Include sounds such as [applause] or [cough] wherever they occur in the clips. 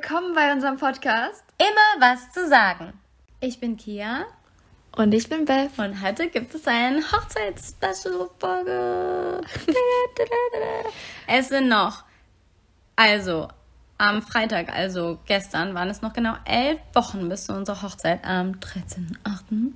willkommen bei unserem Podcast. Immer was zu sagen. Ich bin Kia. Und ich bin Beth. Und heute gibt es eine Hochzeits-Special-Folge. es sind noch, also am Freitag, also gestern, waren es noch genau elf Wochen bis zu unserer Hochzeit am 13.8.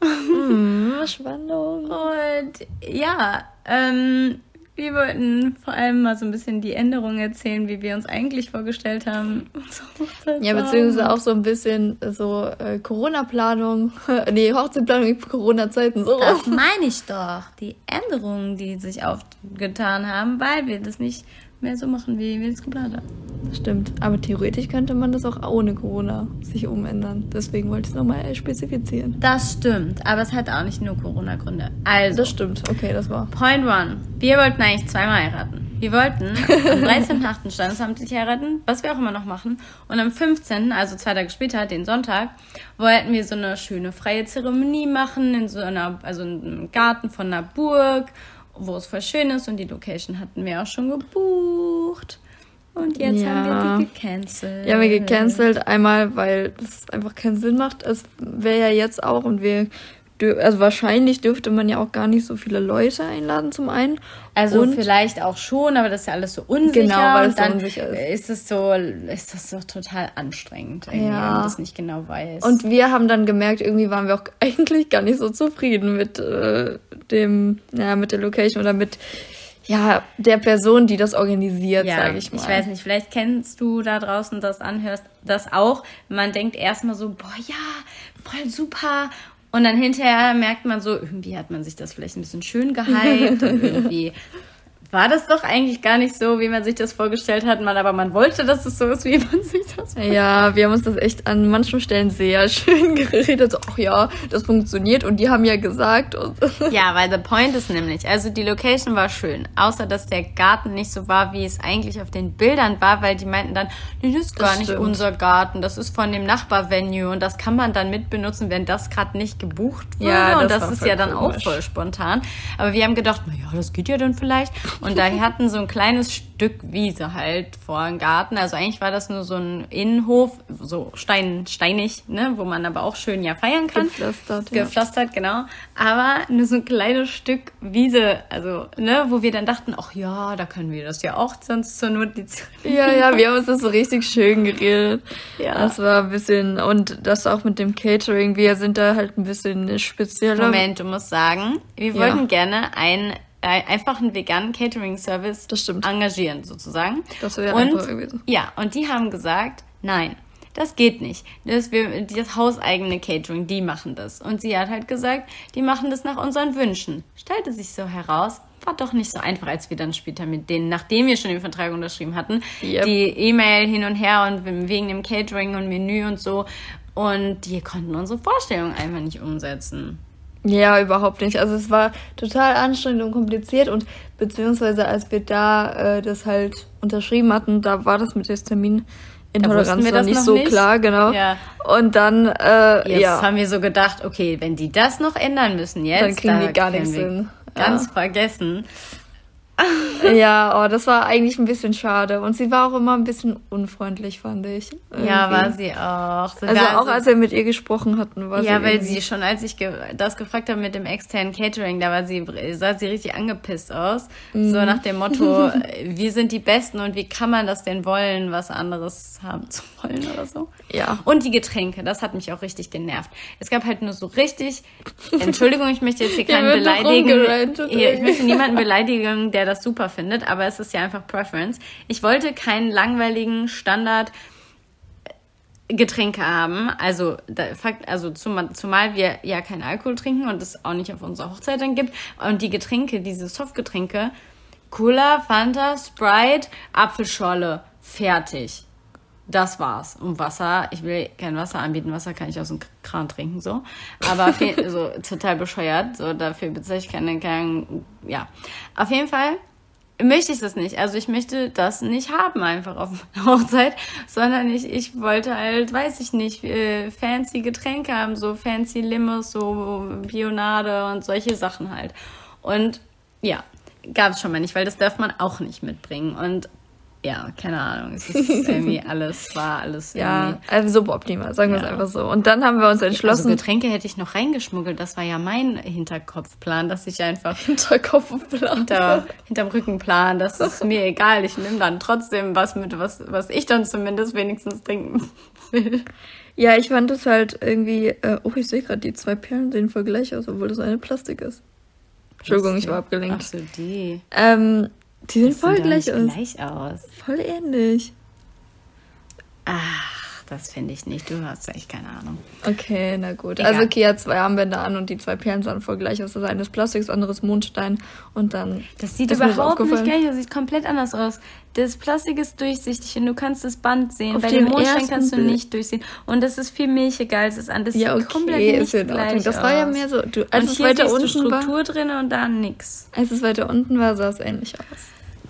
mm, Spannung. Und ja, ähm, wir wollten vor allem mal so ein bisschen die Änderungen erzählen, wie wir uns eigentlich vorgestellt haben. [laughs] ja, beziehungsweise auch so ein bisschen so äh, Corona-Planung, [laughs] nee, Hochzeitplanung in Corona-Zeiten. So. Das meine ich doch. Die Änderungen, die sich aufgetan haben, weil wir das nicht mehr so machen, wie wir es geplant haben. Stimmt, aber theoretisch könnte man das auch ohne Corona sich umändern. Deswegen wollte ich es nochmal spezifizieren. Das stimmt, aber es hat auch nicht nur Corona-Gründe. Also. Das stimmt, okay, das war. Point one. Wir wollten eigentlich zweimal heiraten. Wir wollten am [laughs] 13.8. standesamtlich heiraten, was wir auch immer noch machen. Und am 15., also zwei Tage später, den Sonntag, wollten wir so eine schöne freie Zeremonie machen, in so einer, also im Garten von einer Burg wo es voll schön ist und die Location hatten wir auch schon gebucht. Und jetzt ja. haben wir die gecancelt. Ja, wir gecancelt. Einmal, weil das einfach keinen Sinn macht. Es wäre ja jetzt auch und wir also wahrscheinlich dürfte man ja auch gar nicht so viele Leute einladen zum einen. Also und vielleicht auch schon, aber das ist ja alles so unsicher. Genau, weil es so unsicher ist. Ist es so, ist das so total anstrengend, ja. wenn man das nicht genau weiß. Und wir haben dann gemerkt, irgendwie waren wir auch [laughs] eigentlich gar nicht so zufrieden mit äh, dem, ja, mit der Location oder mit ja, der Person, die das organisiert, ja, sage ich mal. Ich weiß nicht, vielleicht kennst du da draußen das anhörst, das auch. Man denkt erstmal so, boah, ja, voll super. Und dann hinterher merkt man so, irgendwie hat man sich das vielleicht ein bisschen schön gehypt und [laughs] irgendwie war das doch eigentlich gar nicht so, wie man sich das vorgestellt hat, man, aber man wollte, dass es so ist, wie [laughs] man sich das vorstellt. Ja, wir haben uns das echt an manchen Stellen sehr [laughs] schön geredet. So, ach ja, das funktioniert und die haben ja gesagt. [laughs] ja, weil the point ist nämlich, also die Location war schön, außer dass der Garten nicht so war, wie es eigentlich auf den Bildern war, weil die meinten dann, nee, das ist gar das nicht unser Garten, das ist von dem Nachbarvenue und das kann man dann mitbenutzen, wenn das gerade nicht gebucht wurde. Ja, das und das ist ja dann komisch. auch voll spontan. Aber wir haben gedacht, na ja, das geht ja dann vielleicht. Und da hatten so ein kleines Stück Wiese halt vor dem Garten. Also eigentlich war das nur so ein Innenhof, so stein, steinig, ne, wo man aber auch schön ja feiern kann. Gepflastert. Ja. Gepflastert, genau. Aber nur so ein kleines Stück Wiese, also, ne, wo wir dann dachten, ach ja, da können wir das ja auch sonst zur Not die Ja, ja, wir haben uns das so richtig schön geredet. Ja. Das war ein bisschen, und das auch mit dem Catering, wir sind da halt ein bisschen spezieller. Moment, du musst sagen, wir ja. wollten gerne ein einfach einen veganen Catering-Service engagieren, sozusagen. Das wäre einfach gewesen. Ja, und die haben gesagt, nein, das geht nicht. Das, wir, das hauseigene Catering, die machen das. Und sie hat halt gesagt, die machen das nach unseren Wünschen. Stellte sich so heraus, war doch nicht so einfach, als wir dann später mit denen, nachdem wir schon den Vertrag unterschrieben hatten, yep. die E-Mail hin und her und wegen dem Catering und Menü und so. Und die konnten unsere Vorstellung einfach nicht umsetzen. Ja, überhaupt nicht. Also es war total anstrengend und kompliziert und beziehungsweise als wir da äh, das halt unterschrieben hatten, da war das mit der Terminintoleranz noch nicht noch so nicht. klar, genau. Ja. Und dann, äh, jetzt ja. haben wir so gedacht, okay, wenn die das noch ändern müssen jetzt, dann kriegen die gar nichts hin. Ganz ja. vergessen. [laughs] ja, oh, das war eigentlich ein bisschen schade. Und sie war auch immer ein bisschen unfreundlich, fand ich. Irgendwie. Ja, war sie auch. Sogar also auch als wir mit ihr gesprochen hatten, war ja, sie. Ja, weil sie schon, als ich ge das gefragt habe mit dem externen Catering, da war sie, sah sie richtig angepisst aus. Mhm. So nach dem Motto, [laughs] wir sind die Besten und wie kann man das denn wollen, was anderes haben zu wollen oder so. Ja. Und die Getränke, das hat mich auch richtig genervt. Es gab halt nur so richtig, [laughs] Entschuldigung, ich möchte jetzt hier keinen beleidigen. Ich möchte niemanden beleidigen, der das super findet, aber es ist ja einfach Preference. Ich wollte keinen langweiligen Standard äh, Getränke haben, also, da, also zumal, zumal wir ja keinen Alkohol trinken und es auch nicht auf unserer Hochzeit dann gibt. Und die Getränke, diese Softgetränke, Cola, Fanta, Sprite, Apfelschorle, fertig. Das war's. Und Wasser, ich will kein Wasser anbieten. Wasser kann ich aus dem Kran trinken, so. Aber so, [laughs] total bescheuert. So, dafür bezeichne ich keine, keinen, ja. Auf jeden Fall möchte ich das nicht. Also ich möchte das nicht haben einfach auf meiner [laughs] Hochzeit, sondern ich, ich wollte halt, weiß ich nicht, äh, fancy Getränke haben, so fancy Limos, so Bionade und solche Sachen halt. Und ja, gab es schon mal nicht, weil das darf man auch nicht mitbringen. Und ja, keine Ahnung. Es ist [laughs] irgendwie alles, war alles Ja, also suboptimal, sagen wir ja. es einfach so. Und dann haben wir uns entschlossen. Also Getränke hätte ich noch reingeschmuggelt. Das war ja mein Hinterkopfplan, dass ich einfach. [laughs] Hinterkopfplan? Hinter, hinterm Rückenplan. Das ist [laughs] mir egal. Ich nehme dann trotzdem was mit, was, was ich dann zumindest wenigstens trinken will. Ja, ich fand es halt irgendwie. Äh, oh, ich sehe gerade, die zwei Perlen sehen voll gleich aus, obwohl das eine Plastik ist. Entschuldigung, ich war abgelenkt. Ach so, die. Ähm, die sehen voll gleich aus. gleich aus. Voll ähnlich. Ach, das finde ich nicht. Du hast echt keine Ahnung. Okay, na gut. Egal. Also Kia hat zwei Armbänder an und die zwei Perlen sahen voll gleich aus. Das eine ist Plastik, das andere ist Mondstein und dann... Das sieht überhaupt nicht gleich aus. Sieht komplett anders aus. Das Plastik ist durchsichtig und du kannst das Band sehen. Auf Bei dem Mondstein kannst du Bild. nicht durchsehen. Und das ist viel milchiger als das andere. Ja, okay, komplett nicht ist in Ordnung. Das war ja mehr so... Du, als und es weiter unten Struktur war, drin und da nix. Als es weiter unten war, sah es ähnlich aus.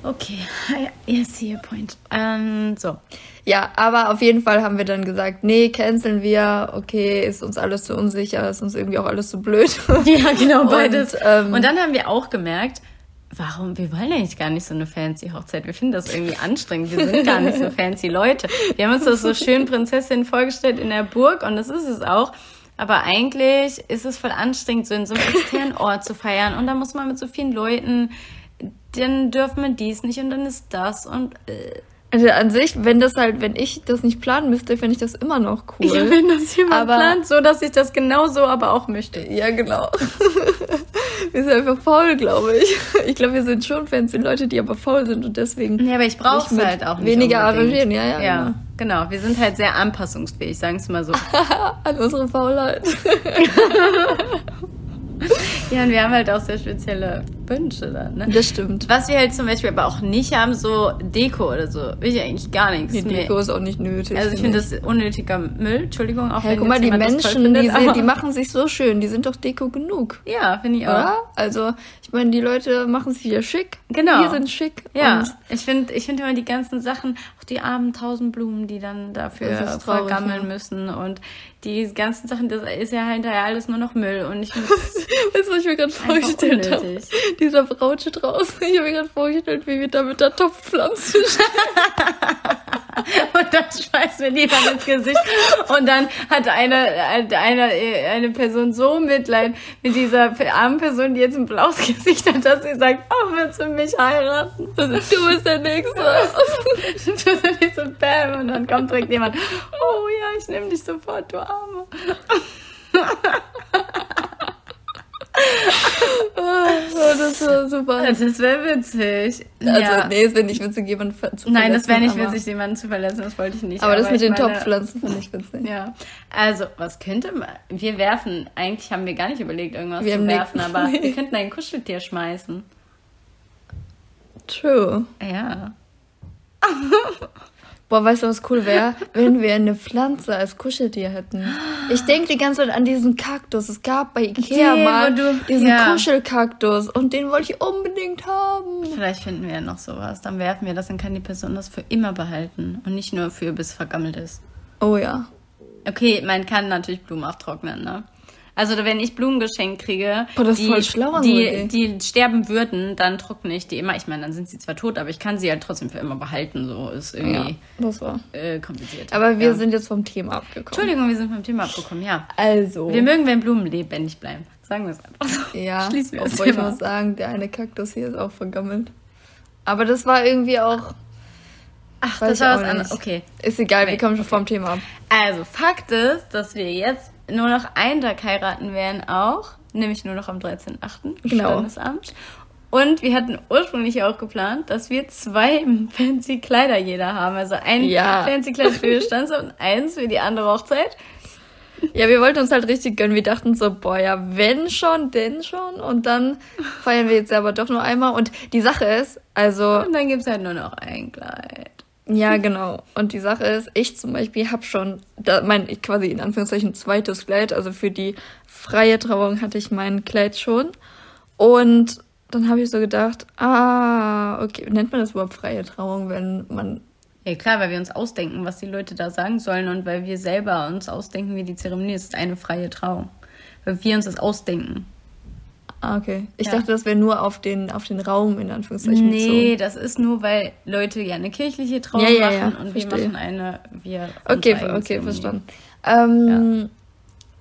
Okay, [laughs] I see your point. Ähm, so. Ja, aber auf jeden Fall haben wir dann gesagt, nee, canceln wir, okay, ist uns alles zu unsicher, ist uns irgendwie auch alles zu blöd. [laughs] Ja, genau, [laughs] beides. Und, ähm, und dann haben wir auch gemerkt, warum, wir wollen eigentlich gar nicht so eine fancy Hochzeit. Wir finden das irgendwie anstrengend. Wir sind gar nicht so fancy Leute. Wir haben uns das so schön Prinzessin vorgestellt in der Burg und das ist es auch. Aber eigentlich ist es voll anstrengend, so in so einem externen Ort zu feiern. Und da muss man mit so vielen Leuten dann dürfen wir dies nicht und dann ist das und. Äh. Also an sich, wenn das halt, wenn ich das nicht planen müsste, fände ich das immer noch cool. Ja, wenn das jemand aber, plant, so dass ich das genau so aber auch möchte. Ja, genau. [laughs] wir sind einfach faul, glaube ich. Ich glaube, wir sind schon Fans, die Leute, die aber faul sind und deswegen. Ja, aber ich brauche es halt auch nicht. Weniger arrangieren, ja, ja. Ja, genau. genau. Wir sind halt sehr anpassungsfähig, sagen es mal so. [laughs] An unsere Faulheit. [laughs] ja, und wir haben halt auch sehr spezielle Wünsche dann. Ne? Das stimmt. Was wir halt zum Beispiel aber auch nicht haben, so Deko oder so. Will ich eigentlich gar nichts. Die Deko ist auch nicht nötig. Also ich finde das unnötiger Müll. Entschuldigung, auch hey, guck mal, die Menschen, findet, die, sehen, die machen sich so schön. Die sind doch Deko genug. Ja, finde ich auch. Oder? Also, ich meine, die Leute machen sich ja schick. Genau. Wir sind schick. Ja, ich finde ich finde immer die ganzen Sachen, auch die armen tausend Blumen, die dann dafür vergammeln ja. müssen und die ganzen Sachen, das ist ja hinterher alles nur noch Müll und ich finde [laughs] Weißt du, was ich mir gerade vorgestellt habe? Dieser Brautsche draußen. Ich habe mir gerade vorgestellt, wie wir da mit der Topfpflanze stehen. [laughs] und dann schmeißen wir die dann ins Gesicht. Und dann hat eine, eine, eine Person so Mitleid mit dieser armen Person, die jetzt ein blaues Gesicht hat, dass sie sagt, oh, willst du mich heiraten? Du bist der Nächste. [laughs] du bist der Nächste, bam. Und dann kommt direkt jemand, oh ja, ich nehme dich sofort, du Arme [laughs] oh, das war super. Das wäre witzig. Also, ja. nee, es wäre nicht witzig, jemanden zu verletzen. Nein, das wäre nicht witzig, jemanden zu verletzen, das wollte ich nicht. Aber, aber das mit den meine, Topfpflanzen finde ich witzig. Ja. Also, was könnte man. Wir werfen, eigentlich haben wir gar nicht überlegt, irgendwas wir zu werfen, aber nee. [laughs] wir könnten ein Kuscheltier schmeißen. True. Ja. [laughs] Boah, weißt du, was cool wäre? Wenn wir eine Pflanze als Kuscheltier hätten. Ich denke die ganze Zeit an diesen Kaktus. Es gab bei Ikea den, mal du, diesen ja. Kuschelkaktus und den wollte ich unbedingt haben. Vielleicht finden wir ja noch sowas. Dann werfen wir das, dann kann die Person das für immer behalten und nicht nur für bis vergammelt ist. Oh ja. Okay, man kann natürlich Blumen auch trocknen, ne? Also wenn ich Blumen geschenkt kriege, oh, die, schlau, die, die, sterben würden, dann trockne ich die immer. Ich meine, dann sind sie zwar tot, aber ich kann sie halt trotzdem für immer behalten. So ist irgendwie ja, das war. Äh, kompliziert. Aber wir ja. sind jetzt vom Thema abgekommen. Entschuldigung, wir sind vom Thema abgekommen, ja. Also. Wir mögen, wenn Blumen lebendig bleiben. Sagen wir es einfach so. Ja, Schließen wir obwohl ich muss sagen, der eine Kaktus hier ist auch vergammelt. Aber das war irgendwie auch... Ach, das war was anderes. Okay. Ist egal, okay. wir kommen schon vom Thema ab. Also, Fakt ist, dass wir jetzt nur noch einen Tag heiraten werden auch, nämlich nur noch am 13.8. Genau. Standesamt. Und wir hatten ursprünglich auch geplant, dass wir zwei [laughs] fancy Kleider jeder haben. Also ein ja. fancy Kleid für das Standesamt und eins für die andere Hochzeit. Ja, wir wollten uns halt richtig gönnen. Wir dachten so, boah, ja, wenn schon, denn schon. Und dann feiern wir jetzt aber doch nur einmal. Und die Sache ist, also. Und dann gibt's halt nur noch ein Kleid. Ja, genau. Und die Sache ist, ich zum Beispiel habe schon da, mein quasi in Anführungszeichen zweites Kleid. Also für die freie Trauung hatte ich mein Kleid schon. Und dann habe ich so gedacht, ah, okay, nennt man das überhaupt freie Trauung, wenn man. Ja klar, weil wir uns ausdenken, was die Leute da sagen sollen und weil wir selber uns ausdenken, wie die Zeremonie ist, eine freie Trauung. Weil wir uns das ausdenken. Ah, okay. Ich ja. dachte, das wäre nur auf den, auf den Raum, in Anführungszeichen. Nee, das ist nur, weil Leute gerne kirchliche Trauung ja, ja, machen und verstehe. wir machen eine, wir. Okay, okay, verstanden. Ähm,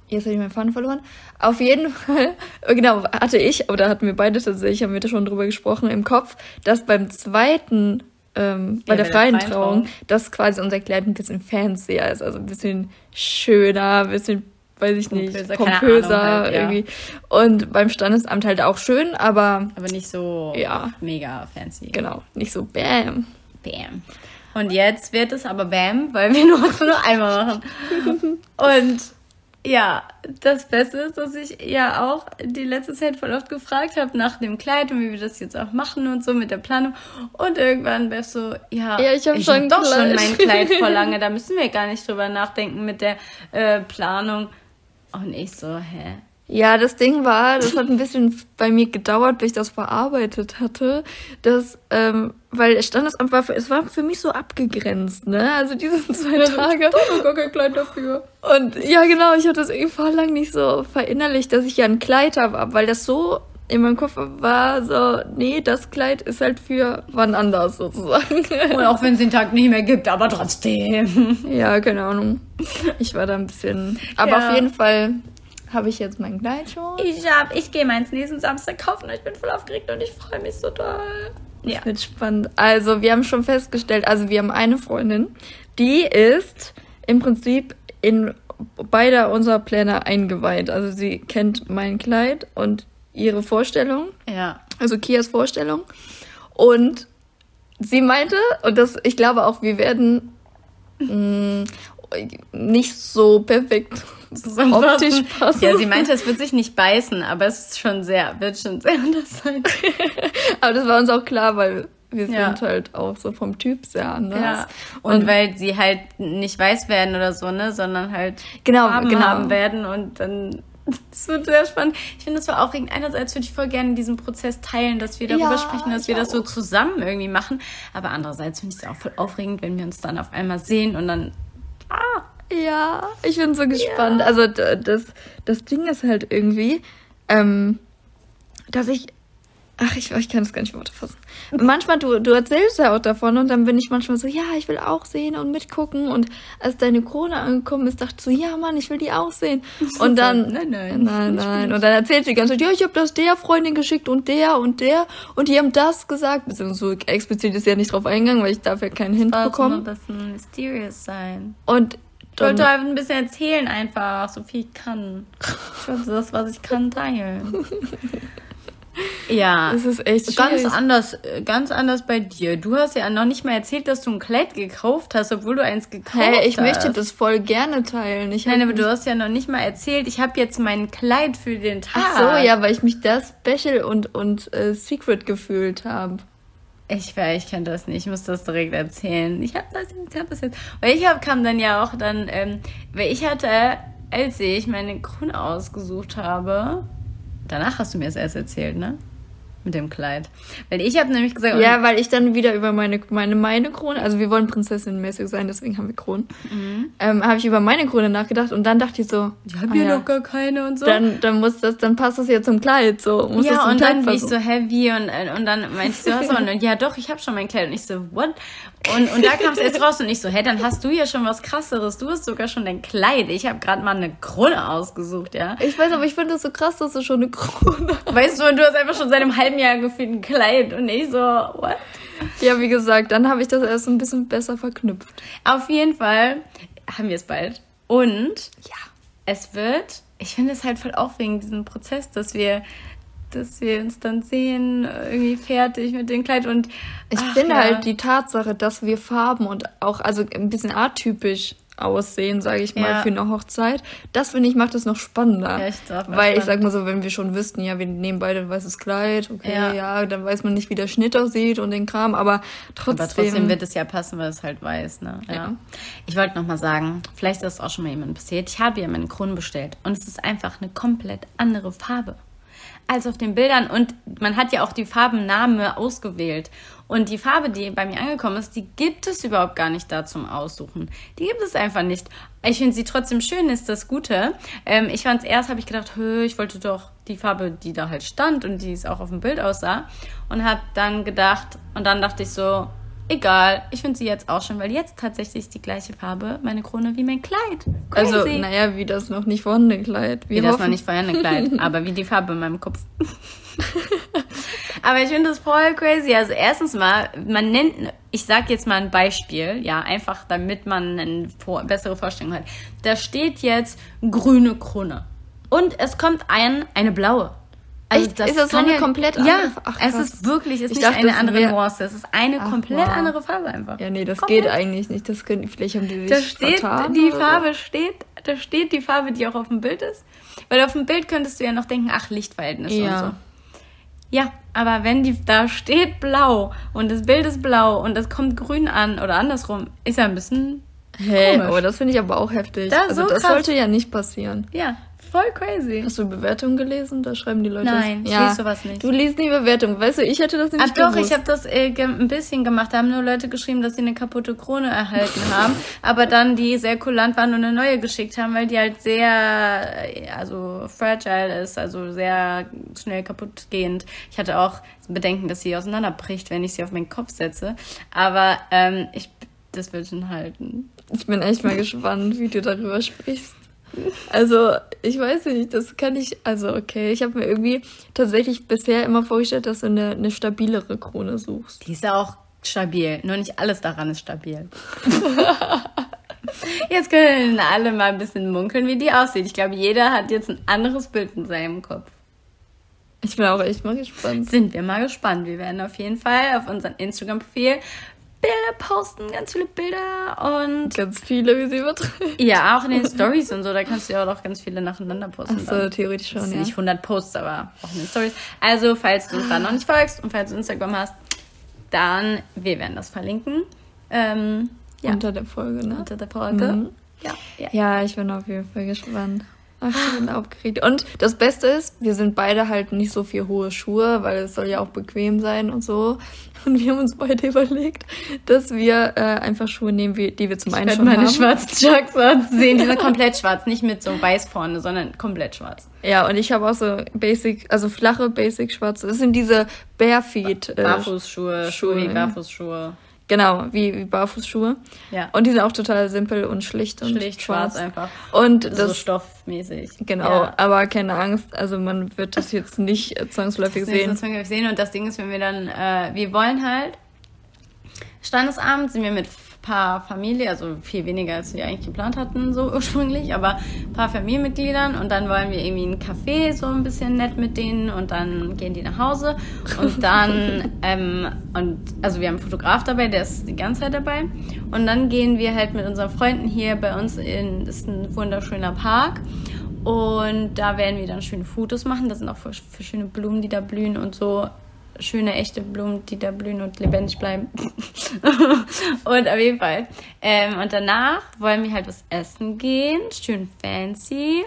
Jetzt habe ich meinen Faden verloren. Auf jeden [laughs] Fall, genau, hatte ich, oder hatten wir beide tatsächlich, haben wir da schon drüber gesprochen, im Kopf, dass beim zweiten, ähm, bei ja, der freien Trauung, Trauung, dass quasi unser Kleid ein bisschen fancier ist, also ein bisschen schöner, ein bisschen weiß ich nicht, pompöser, halt, ja. irgendwie. Und beim Standesamt halt auch schön, aber. Aber nicht so ja. mega fancy. Genau, nicht so bam. Bam. Und jetzt wird es aber bam, weil wir [laughs] nur, nur einmal machen. Und ja, das Beste ist, dass ich ja auch die letzte Zeit voll oft gefragt habe nach dem Kleid und wie wir das jetzt auch machen und so mit der Planung. Und irgendwann wärst du, ja, ja ich habe schon hab doch schon mein Kleid vor [laughs] lange, da müssen wir gar nicht drüber nachdenken mit der äh, Planung. Und ich so, hä? Ja, das Ding war, das hat ein bisschen bei mir gedauert, bis ich das verarbeitet hatte, dass, ähm, weil Standesamt war, für, es war für mich so abgegrenzt, ne? Also diese [laughs] zwei Tage. Ich habe gar kein Kleid dafür. Und ja, genau, ich hatte das irgendwie vor lang nicht so verinnerlicht, dass ich ja ein Kleid habe, weil das so in meinem Kopf war so, nee, das Kleid ist halt für wann anders sozusagen. [laughs] Und auch wenn es den Tag nicht mehr gibt, aber trotzdem. Ja, keine Ahnung. Ich war da ein bisschen. Aber ja. auf jeden Fall habe ich jetzt mein Kleid schon. Ich hab, ich gehe meins nächsten Samstag kaufen und ich bin voll aufgeregt und ich freue mich so doll. Ja. Das wird spannend. Also, wir haben schon festgestellt, also wir haben eine Freundin, die ist im Prinzip in beide unserer Pläne eingeweiht. Also sie kennt mein Kleid und ihre Vorstellung. Ja. Also Kias Vorstellung. Und sie meinte, und das, ich glaube auch, wir werden mh, mm, nicht so perfekt optisch passen. Ja, sie [laughs] meinte, es wird sich nicht beißen, aber es ist schon sehr, wird schon sehr [laughs] anders sein. aber das war uns auch klar, weil wir sind ja. halt auch so vom Typ sehr anders. Ja. Und, und, weil sie halt nicht weiß werden oder so, ne, sondern halt genau, Farben genau. haben werden und dann das wird sehr spannend. Ich finde das so aufregend. Einerseits würde ich voll gerne diesen Prozess teilen, dass wir darüber ja, sprechen, dass wir das so zusammen irgendwie machen. Aber andererseits finde ich es auch voll aufregend, wenn wir uns dann auf einmal sehen und dann ah, ja, ich bin so gespannt. Ja. Also das, das Ding ist halt irgendwie, ähm, dass ich Ach, ich, ich kann das gar nicht Worte fassen. Manchmal, du, du erzählst ja auch davon und dann bin ich manchmal so, ja, ich will auch sehen und mitgucken. Und als deine Krone angekommen ist, dachte ich so, ja, Mann, ich will die auch sehen. [laughs] Und dann, nein, nein, nein, nein. Und dann erzählt sie die ganze Zeit, ja, ich habe das der Freundin geschickt und der und der und die haben das gesagt. Beziehungsweise so explizit ist ja nicht drauf eingegangen, weil ich darf ja keinen Hint bekommen. Das muss ein mysterious sein. Und ich wollte einfach ein bisschen erzählen einfach, so viel ich kann. Ich wollte das, was ich kann, teilen. [laughs] Ja. Das ist echt schwierig. Ganz anders, ganz anders bei dir. Du hast ja noch nicht mal erzählt, dass du ein Kleid gekauft hast, obwohl du eins gekauft hey, ich hast. Ich möchte das voll gerne teilen. Ich Nein, aber du hast ja noch nicht mal erzählt, ich habe jetzt mein Kleid für den Tag. Ach so, ja, weil ich mich da special und, und äh, secret gefühlt habe. Ich weiß, ich kann das nicht. Ich muss das direkt erzählen. Ich habe das, ich hab das jetzt. Weil ich hab, kam dann ja auch dann, ähm, weil ich hatte, als ich meine Krone ausgesucht habe, danach hast du mir das erst erzählt, ne? mit dem Kleid. Weil ich habe nämlich gesagt... Ja, weil ich dann wieder über meine, meine, meine Krone, also wir wollen prinzessinmäßig sein, deswegen haben wir Kronen, mhm. ähm, habe ich über meine Krone nachgedacht und dann dachte ich so... Die haben ah, ja doch gar keine und so. Dann, dann, muss das, dann passt das ja zum Kleid, so. Muss ja, das und Kleid dann bin ich so heavy und, und dann meinst du, hast du und ja doch, ich habe schon mein Kleid. Und ich so, what? Und, und da kam es erst raus und ich so, hä, dann hast du ja schon was krasseres. Du hast sogar schon dein Kleid. Ich habe gerade mal eine Krone ausgesucht, ja. Ich weiß, aber ich finde das so krass, dass du schon eine Krone hast. [laughs] Weißt du, du hast einfach schon seit einem halben Jahr gefühlt ein Kleid und ich so, what? Ja, wie gesagt, dann habe ich das erst ein bisschen besser verknüpft. Auf jeden Fall haben wir es bald. Und ja, es wird, ich finde es halt voll aufregend, diesen Prozess, dass wir dass wir uns dann sehen, irgendwie fertig mit dem Kleid und ich ach, finde ja. halt die Tatsache, dass wir Farben und auch also ein bisschen atypisch aussehen, sage ich mal, ja. für eine Hochzeit. Das finde ich macht es noch spannender. Echt, Weil spannend. ich sag mal so, wenn wir schon wüssten, ja, wir nehmen beide ein weißes Kleid, okay, ja. ja. dann weiß man nicht, wie der Schnitt aussieht und den Kram, aber trotzdem. Aber trotzdem wird es ja passen, weil es halt weiß, ne? Ja. ja. Ich wollte noch mal sagen, vielleicht ist das auch schon mal jemand passiert. Ich habe ja meine Kronen bestellt und es ist einfach eine komplett andere Farbe als auf den Bildern. Und man hat ja auch die Farbenname ausgewählt. Und die Farbe, die bei mir angekommen ist, die gibt es überhaupt gar nicht da zum Aussuchen. Die gibt es einfach nicht. Ich finde sie trotzdem schön, ist das Gute. Ähm, ich fand es erst, habe ich gedacht, ich wollte doch die Farbe, die da halt stand und die es auch auf dem Bild aussah. Und habe dann gedacht, und dann dachte ich so, egal, ich finde sie jetzt auch schon, weil jetzt tatsächlich die gleiche Farbe, meine Krone, wie mein Kleid. Crazy. Also, naja, wie das noch nicht vorhandene Kleid. Wir wie hoffen. das noch nicht vorhandene Kleid, [laughs] aber wie die Farbe in meinem Kopf. Aber ich finde das voll crazy. Also erstens mal, man nennt, ich sag jetzt mal ein Beispiel, ja, einfach damit man eine bessere Vorstellung hat. Da steht jetzt grüne Krone. Und es kommt ein, eine blaue. Also Echt? Das ist das so eine ja, komplett andere Ja, Ach, es ist wirklich, es ist ich nicht dachte, eine andere Nuance. Es ist eine Ach, komplett wow. andere Farbe einfach. Ja, nee, das komplett. geht eigentlich nicht. Das können, vielleicht haben die sich da steht, Die Farbe so. steht, da steht die Farbe, die auch auf dem Bild ist. Weil auf dem Bild könntest du ja noch denken, ach, Lichtverhältnisse ja. und so. Ja, aber wenn die da steht blau und das Bild ist blau und das kommt grün an oder andersrum, ist ja ein bisschen Hä, hey, aber das finde ich aber auch heftig. Das, also so das sollte ja nicht passieren. Ja, Voll crazy. Hast du Bewertungen gelesen? Da schreiben die Leute. Nein, ich ja. lese sowas nicht. Du liest nie Bewertungen. Weißt du, ich hätte das nicht Ach doch, ich habe das äh, ein bisschen gemacht. Da haben nur Leute geschrieben, dass sie eine kaputte Krone erhalten [laughs] haben, aber dann die sehr kulant waren und eine neue geschickt haben, weil die halt sehr, äh, also fragile ist, also sehr schnell kaputtgehend. Ich hatte auch Bedenken, dass sie auseinanderbricht, wenn ich sie auf meinen Kopf setze. Aber ähm, ich, das wird schon halten. Ich bin echt mal gespannt, wie du darüber sprichst. Also, ich weiß nicht, das kann ich, also okay, ich habe mir irgendwie tatsächlich bisher immer vorgestellt, dass du eine, eine stabilere Krone suchst. Die ist ja auch stabil, nur nicht alles daran ist stabil. [laughs] jetzt können alle mal ein bisschen munkeln, wie die aussieht. Ich glaube, jeder hat jetzt ein anderes Bild in seinem Kopf. Ich bin auch echt mal gespannt. Sind wir mal gespannt. Wir werden auf jeden Fall auf unserem Instagram-Profil Bilder posten, ganz viele Bilder und. Ganz viele, wie sie übertreiben. Ja, auch in den Stories und so, da kannst du ja auch noch ganz viele nacheinander posten. Ach so, dann. theoretisch schon, ja. Nicht 100 Posts, aber auch in den Stories. Also, falls du uns da noch nicht folgst und falls du Instagram hast, dann, wir werden das verlinken. Ähm, ja. Unter der Folge, ne? Unter der Folge. Mhm. Ja, ja. ja, ich bin auf jeden Fall gespannt. Ach, ich bin aufgeregt. Und das Beste ist, wir sind beide halt nicht so viel hohe Schuhe, weil es soll ja auch bequem sein und so. Und wir haben uns beide überlegt, dass wir äh, einfach Schuhe nehmen, wie, die wir zum einen schon meine haben. schwarzen Chucks sehen. Die sind komplett schwarz, nicht mit so weiß vorne, sondern komplett schwarz. Ja, und ich habe auch so Basic, also flache Basic schwarze. Das sind diese Barefeet. Äh, Barfußschuhe, Schuhe wie Barfußschuhe. Genau, wie, wie Barfußschuhe. Ja. Und die sind auch total simpel und schlicht und schlicht schwarz, schwarz einfach. Und das so stoffmäßig. Genau, ja. aber keine Angst, also man wird das jetzt nicht zwangsläufig das sehen. Nicht zwangsläufig sehen und das Ding ist, wenn wir dann, äh, wir wollen halt Standesabend sind wir mit paar Familie, also viel weniger als wir eigentlich geplant hatten, so [laughs] ursprünglich, aber ein paar Familienmitgliedern. Und dann wollen wir irgendwie ein Café so ein bisschen nett mit denen und dann gehen die nach Hause. Und dann, [laughs] ähm, und also wir haben einen Fotograf dabei, der ist die ganze Zeit dabei. Und dann gehen wir halt mit unseren Freunden hier bei uns in, das ist ein wunderschöner Park. Und da werden wir dann schöne Fotos machen, da sind auch verschiedene Blumen, die da blühen und so schöne, echte Blumen, die da blühen und lebendig bleiben. [laughs] und auf jeden Fall. Ähm, und danach wollen wir halt was essen gehen. Schön fancy.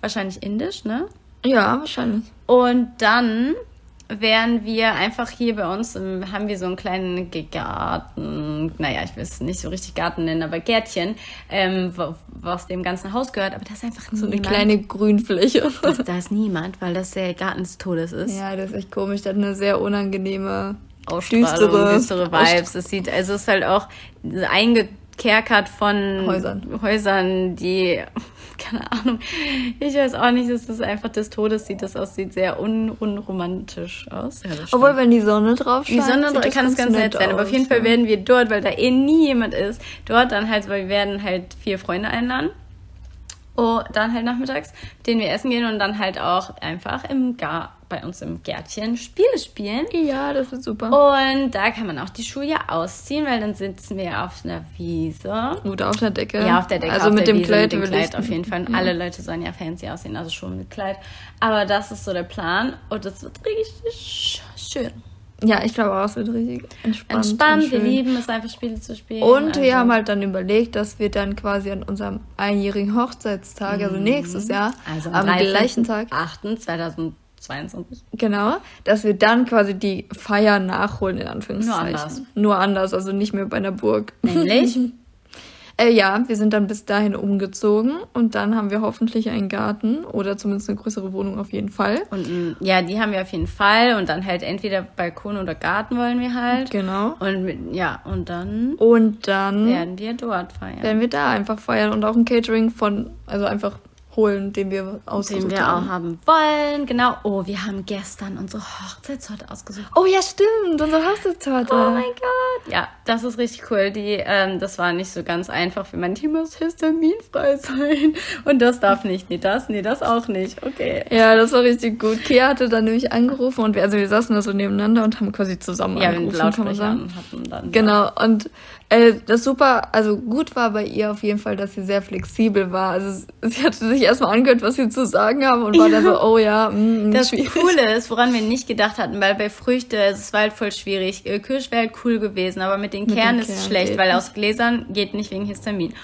Wahrscheinlich indisch, ne? Ja, wahrscheinlich. Und dann wären wir einfach hier bei uns, im, haben wir so einen kleinen Garten, naja, ich will es nicht so richtig Garten nennen, aber Gärtchen, ähm, was dem ganzen Haus gehört, aber da ist einfach so niemand. eine kleine Grünfläche. Das, da ist niemand, weil das der Garten des Todes ist. Ja, das ist echt komisch, das hat eine sehr unangenehme, düstere, düstere Vibes. Es sieht, also es ist halt auch eingekerkert von Häusern, Häusern die [laughs] keine Ahnung. Ich weiß auch nicht, dass das einfach des Todes sieht. Das aussieht sehr un unromantisch aus. Ja, Obwohl, wenn die Sonne drauf scheint. Die Sonne drauf kann es ganz nett sein. Aus, aber auf jeden Fall ja. werden wir dort, weil da eh nie jemand ist, dort dann halt, weil wir werden halt vier Freunde einladen. Oh, dann halt nachmittags, mit denen wir essen gehen und dann halt auch einfach im Gar bei uns im Gärtchen Spiele spielen. Ja, das ist super. Und da kann man auch die Schuhe ja ausziehen, weil dann sitzen wir auf einer Wiese. Oder auf der Decke. Ja, auf der Decke. Also mit dem Wiese, Kleid. Mit dem Kleid auf jeden Fall. Und ja. alle Leute sollen ja fancy aussehen, also schon mit Kleid. Aber das ist so der Plan und das wird richtig schön. Ja, ich glaube auch, es wird richtig entspannt. Entspannt, wir lieben es einfach Spiele zu spielen. Und also. wir haben halt dann überlegt, dass wir dann quasi an unserem einjährigen Hochzeitstag, also mhm. nächstes Jahr, also am, am gleichen Tag, 8. 2020 22. Genau, dass wir dann quasi die Feier nachholen, in Anführungszeichen. Nur anders. Nur anders, also nicht mehr bei einer Burg. Nämlich? [laughs] Äh, ja, wir sind dann bis dahin umgezogen und dann haben wir hoffentlich einen Garten oder zumindest eine größere Wohnung auf jeden Fall. Und mm, ja, die haben wir auf jeden Fall und dann halt entweder Balkon oder Garten wollen wir halt. Genau. Und ja, und dann. Und dann werden wir dort feiern. Werden wir da einfach feiern und auch ein Catering von, also einfach holen, den wir ausgesucht haben. Den wir haben. auch haben wollen, genau. Oh, wir haben gestern unsere Hochzeitstorte ausgesucht. Oh ja, stimmt, unsere Hochzeitstorte. Oh mein Gott. Ja, das ist richtig cool. Die, ähm, das war nicht so ganz einfach, wie mein Team muss histaminfrei sein. Und das darf nicht. Nee, das, nee, das auch nicht. Okay. Ja, das war richtig gut. Kia hatte dann nämlich angerufen und wir, also wir saßen da so nebeneinander und haben quasi zusammen ja, angerufen, kann man sagen. Hatten dann, genau. Und äh, das super, also gut war bei ihr auf jeden Fall, dass sie sehr flexibel war. Also sie hatte sich erstmal angehört, was sie zu sagen haben und war ja. dann so, oh ja, mh, mm, mm, Das schwierig. Coole ist, woran wir nicht gedacht hatten, weil bei Früchte, es war halt voll schwierig. Kirsch wäre halt cool gewesen, aber mit den mit Kernen ist es schlecht, weil aus Gläsern geht nicht wegen Histamin.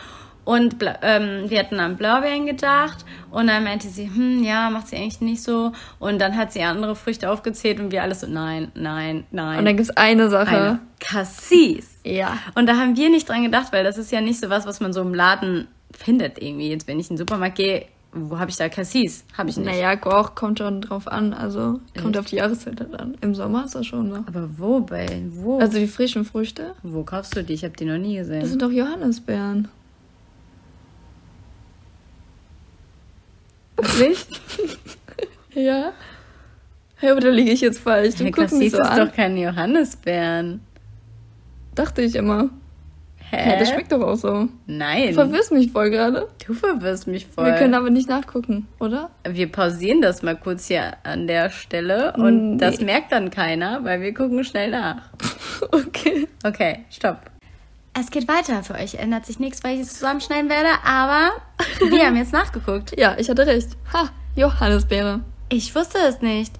Und ähm, wir hatten an Blaubeeren gedacht und dann meinte sie, hm, ja, macht sie eigentlich nicht so. Und dann hat sie andere Früchte aufgezählt und wir alles so, nein, nein, nein. Und dann gibt es eine Sache. Eine. Cassis. Ja. Und da haben wir nicht dran gedacht, weil das ist ja nicht so was, was man so im Laden findet irgendwie. Jetzt, wenn ich in den Supermarkt gehe, wo habe ich da Cassis? Habe ich nicht. Naja, auch kommt schon drauf an. Also kommt Echt? auf die Jahreszeit halt an. Im Sommer ist das schon so. Aber wo bei wo? Also die frischen Früchte. Wo kaufst du die? Ich habe die noch nie gesehen. Das sind doch Johannisbeeren. Wirklich? [laughs] ja. Hey, aber da liege ich jetzt falsch. Du hey, guckst mich so ist an. doch keine Johannisbeeren. Dachte ich immer. Hä? Ja, das schmeckt doch auch so. Nein. Du verwirrst mich voll gerade. Du verwirrst mich voll. Wir können aber nicht nachgucken, oder? Wir pausieren das mal kurz hier an der Stelle und nee. das merkt dann keiner, weil wir gucken schnell nach. [laughs] okay. Okay, stopp. Es geht weiter. Für euch ändert sich nichts, weil ich es zusammenschneiden werde, aber [laughs] wir haben jetzt nachgeguckt. Ja, ich hatte recht. Ha, Johannisbeere. Ich wusste es nicht.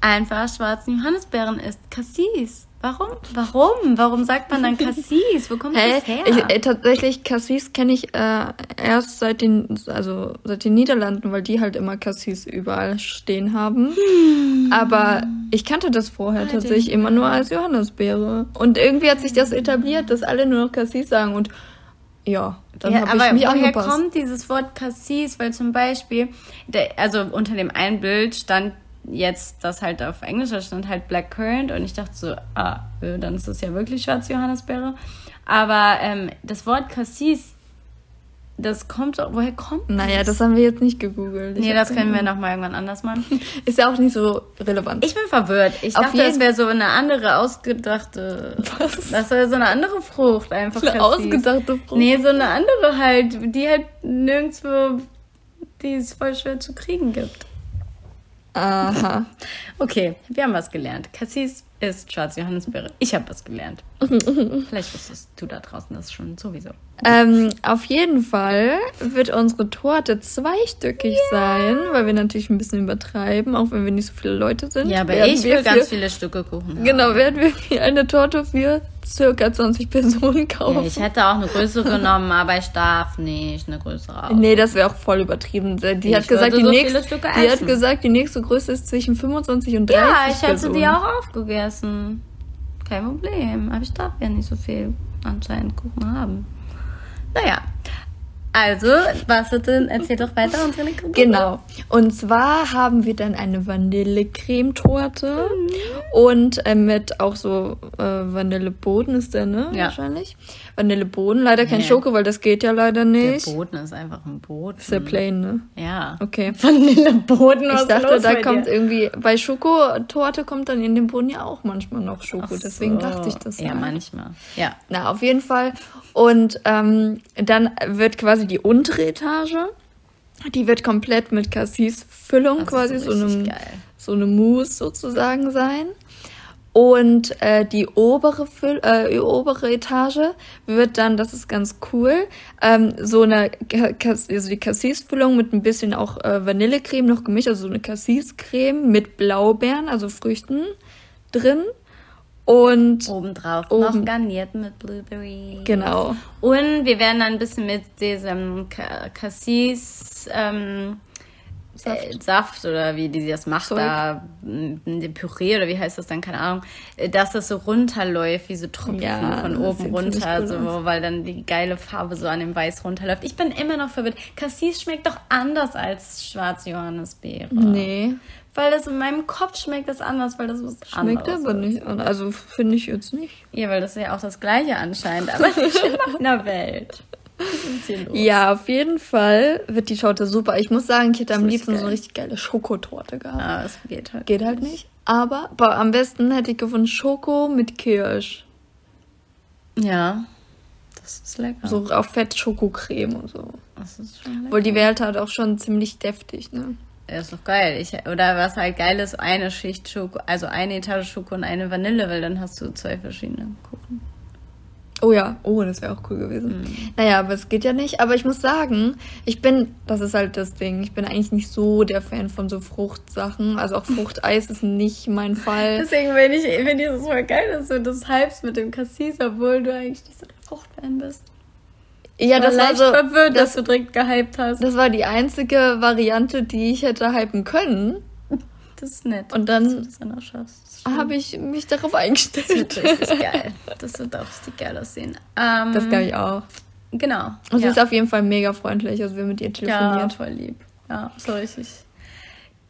Einfach schwarzen Johannisbeeren ist Cassis. Warum? Warum? Warum sagt man dann [laughs] Cassis? Wo kommt hey, das her? Ich, äh, tatsächlich, Cassis kenne ich äh, erst seit den, also seit den Niederlanden, weil die halt immer Cassis überall stehen haben. Hm. Aber ich kannte das vorher ah, tatsächlich immer nur als Johannisbeere. Und irgendwie hat sich das etabliert, dass alle nur noch Cassis sagen und ja, dann ja, habe ich mich woher angepasst. kommt dieses Wort Cassis? Weil zum Beispiel, also unter dem einen Bild stand jetzt das halt auf Englisch, da stand halt Black Currant und ich dachte so, ah, äh, dann ist das ja wirklich schwarze Johannisbeere. Aber ähm, das Wort Cassis, das kommt, woher kommt das? Naja, das haben wir jetzt nicht gegoogelt. Ich nee, das können wir nochmal irgendwann anders machen. [laughs] Ist ja auch nicht so relevant. Ich bin verwirrt. Ich auf dachte, das wäre so eine andere ausgedachte. Was? Das wäre so eine andere Frucht einfach. Eine ausgedachte Frucht? Nee, so eine andere halt, die halt nirgendwo, die es voll schwer zu kriegen gibt. Aha. Okay, wir haben was gelernt. Cassis ist schwarze Johannisbeere. Ich habe was gelernt. [laughs] Vielleicht wusstest du da draußen das schon sowieso. Ähm, auf jeden Fall wird unsere Torte zweistöckig yeah. sein, weil wir natürlich ein bisschen übertreiben, auch wenn wir nicht so viele Leute sind. Ja, aber ich will ganz viele Stücke Kuchen. Genau, werden wir eine Torte für circa 20 Personen kaufen. Ja, ich hätte auch eine größere genommen, aber ich darf nicht eine größere aussuchen. Nee, das wäre auch voll übertrieben. Die ich hat gesagt, die, so nächste, die hat gesagt, die nächste Größe ist zwischen 25 und 30 Ja, ich hätte Personen. die auch aufgegessen. Kein Problem. Aber ich darf ja nicht so viel anscheinend Kuchen haben. Naja, also, was wird denn? Erzähl doch weiter unsere Kuchen. Genau. Und zwar haben wir dann eine Vanillecremetorte mhm. und äh, mit auch so äh, Vanilleboden ist der, ne? Ja. Wahrscheinlich. Vanilleboden. Leider kein nee. Schoko, weil das geht ja leider nicht. Der Boden ist einfach ein Boden. Ist der plain, ne? Ja. Okay. Vanilleboden, was Ich dachte, da kommt dir? irgendwie, bei Schokotorte kommt dann in dem Boden ja auch manchmal noch Schoko. So. Deswegen dachte ich das. Ja, halt. manchmal. Ja. Na, auf jeden Fall. Und ähm, dann wird quasi die untere Etage, die wird komplett mit Cassis-Füllung quasi, so, einem, so eine Mousse sozusagen sein. Und äh, die obere, Füll äh, die obere Etage wird dann, das ist ganz cool, ähm, so eine, also die Cassis-Füllung mit ein bisschen auch äh, Vanillecreme noch gemischt, also so eine Cassis-Creme mit Blaubeeren, also Früchten drin. Und obendrauf oben, noch garniert mit Blueberry. Genau. Und wir werden dann ein bisschen mit diesem Cassis ähm, Saft. Äh, Saft oder wie die das macht, Zeug. da den Püree oder wie heißt das dann, keine Ahnung, äh, dass das so runterläuft, wie so Tropfen ja, von oben runter, so, weil dann die geile Farbe so an dem Weiß runterläuft. Ich bin immer noch verwirrt. Cassis schmeckt doch anders als schwarze Johannisbeere. Nee. Weil das in meinem Kopf schmeckt das anders, weil das was Schmeckt aber ist. nicht anders. Also finde ich jetzt nicht. Ja, weil das ist ja auch das gleiche anscheinend, aber nicht in [laughs] meiner Welt. Ja, auf jeden Fall wird die Torte super. Ich muss sagen, ich hätte am liebsten geil. so eine richtig geile Schokotorte gehabt. Ah, das geht halt. Geht halt nicht. Aber, aber am besten hätte ich gefunden Schoko mit Kirsch. Ja, das ist lecker. So auf Fett Schokocreme und so. Das ist schon lecker. Weil die wäre halt auch schon ziemlich deftig, ne? Ist doch geil. Ich, oder was halt geil ist, eine Schicht Schoko, also eine Etage Schoko und eine Vanille, weil dann hast du zwei verschiedene Kuchen. Oh ja, oh, das wäre auch cool gewesen. Mhm. Naja, aber es geht ja nicht. Aber ich muss sagen, ich bin, das ist halt das Ding, ich bin eigentlich nicht so der Fan von so Fruchtsachen. Also auch Fruchteis ist nicht mein Fall. [laughs] Deswegen finde ich es voll geil, dass du das hypst mit dem Cassis, obwohl du eigentlich nicht so der Fruchtfan bist. Ja, das war so verwirrt, das, dass du direkt gehypt hast. Das war die einzige Variante, die ich hätte hypen können. Das ist nett. Und dann habe ich mich darauf eingestellt. Das wird richtig geil. Das wird auch richtig geil aussehen. Ähm, das glaube ich auch. Genau. Und sie ja. ist auf jeden Fall mega freundlich. Also wir mit ihr telefoniert. Ja, voll lieb. Ja, so richtig.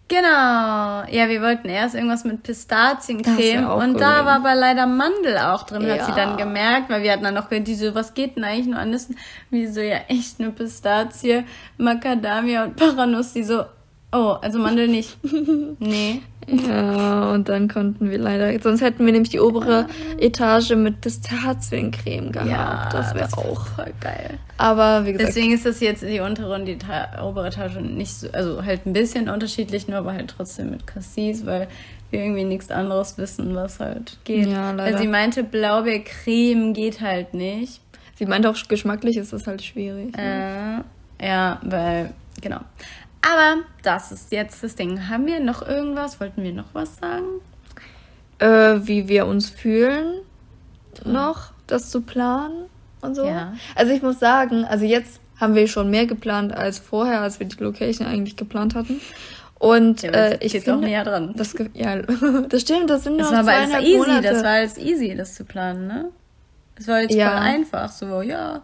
Genau. Ja, wir wollten erst irgendwas mit Pistaziencreme und cool. da war aber leider Mandel auch drin, ja. hat sie dann gemerkt, weil wir hatten dann noch diese, was geht denn eigentlich nur an Nüssen? Wie so, ja, echt nur Pistazie, Macadamia und Paranuss, die so, Oh, also Mandel nicht. [laughs] nee. Ja, und dann konnten wir leider, sonst hätten wir nämlich die obere Etage mit Pistaziencreme gehabt. Ja, das wäre auch voll geil. Aber wie gesagt. Deswegen ist das jetzt die untere und die obere Etage nicht so, also halt ein bisschen unterschiedlich, nur aber halt trotzdem mit Cassis, weil wir irgendwie nichts anderes wissen, was halt geht. Ja, leider. Weil sie meinte, Blaubeercreme geht halt nicht. Sie meinte auch, geschmacklich ist das halt schwierig. Äh, ja, weil, genau. Aber das ist jetzt das Ding. Haben wir noch irgendwas? Wollten wir noch was sagen? Äh, wie wir uns fühlen, noch das zu planen und so. Ja. Also ich muss sagen, also jetzt haben wir schon mehr geplant als vorher, als wir die Location eigentlich geplant hatten. Und ja, äh, ich finde auch näher dran. Das, ja, [laughs] das stimmt, das sind noch das war zweieinhalb easy, Monate. Das war jetzt easy, das zu planen, ne? Es war jetzt ja. voll einfach, so ja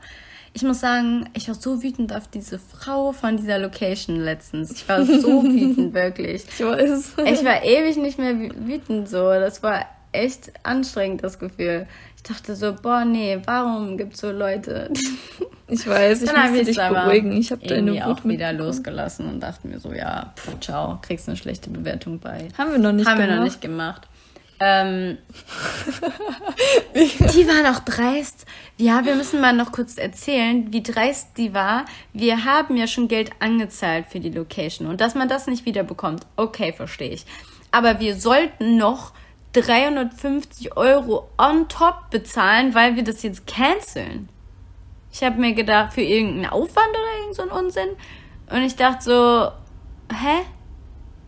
ich muss sagen, ich war so wütend auf diese Frau von dieser Location letztens. Ich war so wütend, [laughs] wirklich. Ich weiß. Ich war ewig nicht mehr wütend so. Das war echt anstrengend, das Gefühl. Ich dachte so, boah, nee, warum gibt's so Leute? [laughs] Ich weiß, ich Dann musste dich beruhigen. Ich habe deine Wut auch wieder losgelassen und dachte mir so, ja, pff, ciao, kriegst eine schlechte Bewertung bei. Haben wir noch nicht Haben gemacht. Haben wir noch nicht gemacht. Ähm, [laughs] die war noch dreist. Ja, wir müssen mal noch kurz erzählen, wie dreist die war. Wir haben ja schon Geld angezahlt für die Location und dass man das nicht wiederbekommt, okay, verstehe ich. Aber wir sollten noch 350 Euro on top bezahlen, weil wir das jetzt canceln. Ich habe mir gedacht, für irgendeinen Aufwand oder irgendeinen so Unsinn. Und ich dachte so, hä?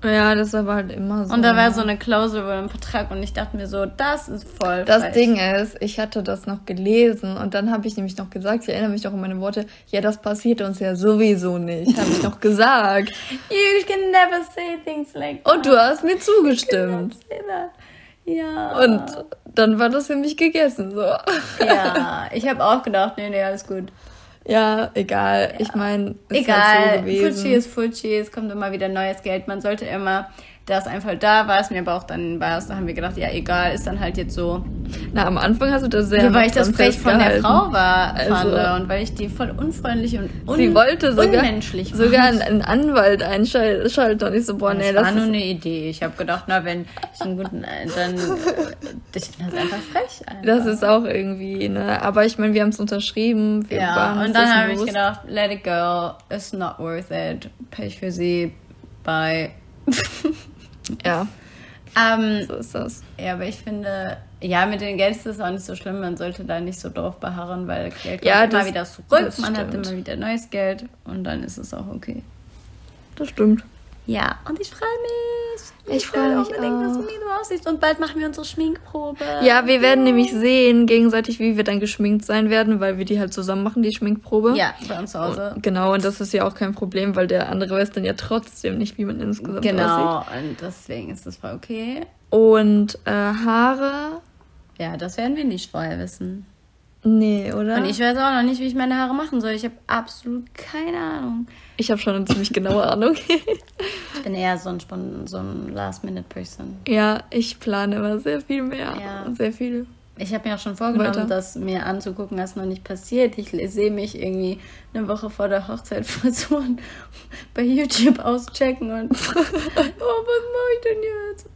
Ja, das war halt immer so. Und da war so eine Klausel über dem Vertrag und ich dachte mir so, das ist voll. Das falsch. Ding ist, ich hatte das noch gelesen und dann habe ich nämlich noch gesagt, ich erinnere mich noch an meine Worte, ja, das passiert uns ja sowieso nicht, habe ich noch gesagt. You can never say things like that. Und du hast mir zugestimmt. Ja. Und dann war das für mich gegessen, so. Ja, ich habe auch gedacht, nee, nee, alles gut. Ja, egal. Ja. Ich meine, egal. Halt so gewesen. Fuji ist Fuji, es kommt immer wieder neues Geld. Man sollte immer das einfach da war es mir aber auch dann war es, da haben wir gedacht, ja egal, ist dann halt jetzt so. Na, am Anfang hast du das sehr. Ja, weil ich das frech von der Frau war, also, fand und weil ich die voll unfreundlich und un sie wollte sogar, unmenschlich sogar einen Anwalt einschalten und ich so, boah, nee, das, das war nur eine Idee. Ich habe gedacht, na, wenn ich einen guten, dann, ich finde das einfach frech. Einfach. Das ist auch irgendwie, ne, aber ich meine, wir haben es unterschrieben. Wir ja, und dann habe ich gedacht, let it go, it's not worth it. Pech für sie, bye. [laughs] Ja. Ähm, so ist das. Ja, aber ich finde, ja, mit den Geld ist es auch nicht so schlimm. Man sollte da nicht so drauf beharren, weil Geld kommt ja, immer wieder zurück. Man hat immer wieder neues Geld und dann ist es auch okay. Das stimmt. Ja, und ich freue mich. Ich, freue mich unbedingt, auch. dass du aussiehst. Und bald machen wir unsere Schminkprobe. Ja, wir werden nämlich sehen gegenseitig, wie wir dann geschminkt sein werden, weil wir die halt zusammen machen, die Schminkprobe. Ja, bei uns zu Hause. Und, genau, und das ist ja auch kein Problem, weil der andere weiß dann ja trotzdem nicht, wie man insgesamt genau, aussieht. Genau, und deswegen ist das voll okay. Und äh, Haare. Ja, das werden wir nicht vorher wissen. Nee, oder? Und ich weiß auch noch nicht, wie ich meine Haare machen soll. Ich habe absolut keine Ahnung. Ich habe schon eine ziemlich genaue Ahnung. ich bin eher so ein, so ein Last-Minute-Person. Ja, ich plane immer sehr viel mehr. Ja. Sehr viel. Ich habe mir auch schon vorgenommen, Weiter. das mir anzugucken, was noch nicht passiert. Ich sehe mich irgendwie eine Woche vor der Hochzeit [laughs] Frisuren bei YouTube auschecken und [laughs] oh, was mache ich denn jetzt?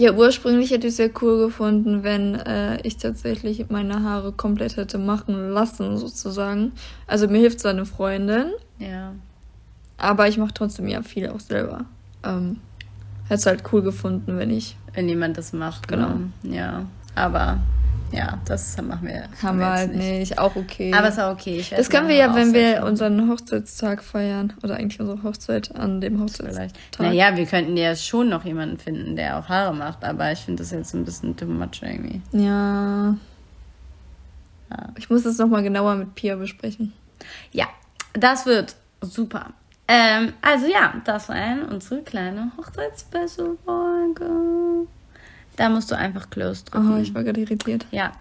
Ja, ursprünglich hätte ich es sehr cool gefunden, wenn äh, ich tatsächlich meine Haare komplett hätte machen lassen, sozusagen. Also mir hilft zwar eine Freundin. Ja. Aber ich mache trotzdem ja viel auch selber. Ähm, hätte es halt cool gefunden, wenn ich. Wenn jemand das macht, genau. genau. Ja. Aber ja, das machen wir. Haben wir halt nicht. nicht. Auch okay. Aber ist auch okay. das können wir ja, wenn wir unseren Hochzeitstag feiern. Oder eigentlich unsere Hochzeit an dem Hochzeitstag. Naja, wir könnten ja schon noch jemanden finden, der auch Haare macht. Aber ich finde das jetzt ein bisschen too much irgendwie. Ja. ja. Ich muss das nochmal genauer mit Pia besprechen. Ja, das wird super. Ähm, also ja, das war unsere kleine Hochzeitsspecial-Folge. Da musst du einfach close drücken. Oh, ich war gerade irritiert. Ja.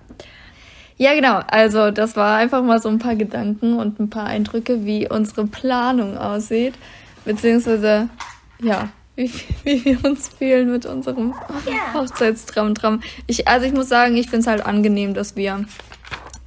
Ja, genau. Also, das war einfach mal so ein paar Gedanken und ein paar Eindrücke, wie unsere Planung aussieht. Beziehungsweise, ja, wie, wie wir uns fühlen mit unserem yeah. Hochzeitstraum. Ich, also, ich muss sagen, ich finde es halt angenehm, dass wir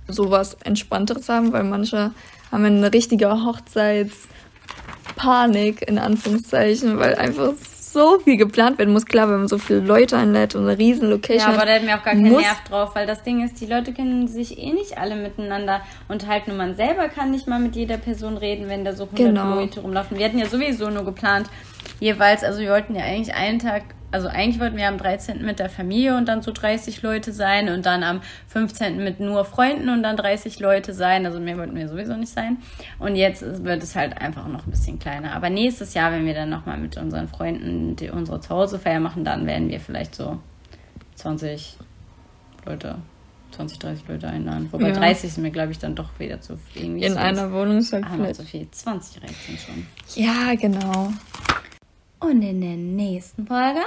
sowas Entspannteres haben, weil manche haben eine richtige Hochzeitspanik, in Anführungszeichen, weil einfach so viel geplant werden muss. Klar, wenn man so viele Leute einlädt und eine riesen Location Ja, aber da hätten wir auch gar keinen Nerv drauf, weil das Ding ist, die Leute kennen sich eh nicht alle miteinander und man selber kann nicht mal mit jeder Person reden, wenn da so 100 genau. Leute rumlaufen. Wir hatten ja sowieso nur geplant, jeweils, also wir wollten ja eigentlich einen Tag also eigentlich wollten wir am 13. mit der Familie und dann so 30 Leute sein und dann am 15. mit nur Freunden und dann 30 Leute sein. Also mehr wollten wir sowieso nicht sein. Und jetzt wird es halt einfach noch ein bisschen kleiner. Aber nächstes Jahr, wenn wir dann nochmal mit unseren Freunden die, unsere Zuhausefeier machen, dann werden wir vielleicht so 20 Leute 20, 30 Leute einladen. Wobei ja. 30 sind mir, glaube ich, dann doch wieder zu viel. In einer Wohnung ist halt vielleicht. zu viel. 20 reicht schon. Ja, genau. Und in der nächsten Folge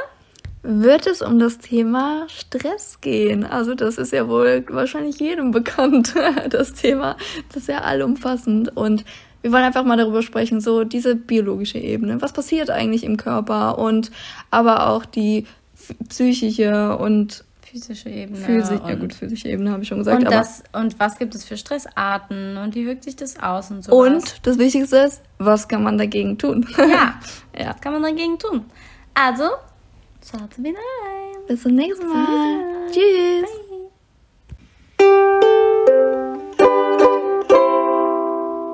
wird es um das Thema Stress gehen. Also das ist ja wohl wahrscheinlich jedem bekannt, [laughs] das Thema. Das ist ja allumfassend und wir wollen einfach mal darüber sprechen, so diese biologische Ebene. Was passiert eigentlich im Körper und aber auch die psychische und physische Ebene. Physisch, ja gut, physische Ebene habe ich schon gesagt. Und, das, und was gibt es für Stressarten und wie wirkt sich das aus und so. Und das Wichtigste ist, was kann man dagegen tun? [laughs] Ja, ja. was kann man dagegen tun? Also, Schaut wieder rein. Bis zum nächsten Mal. Tschüss. Bye.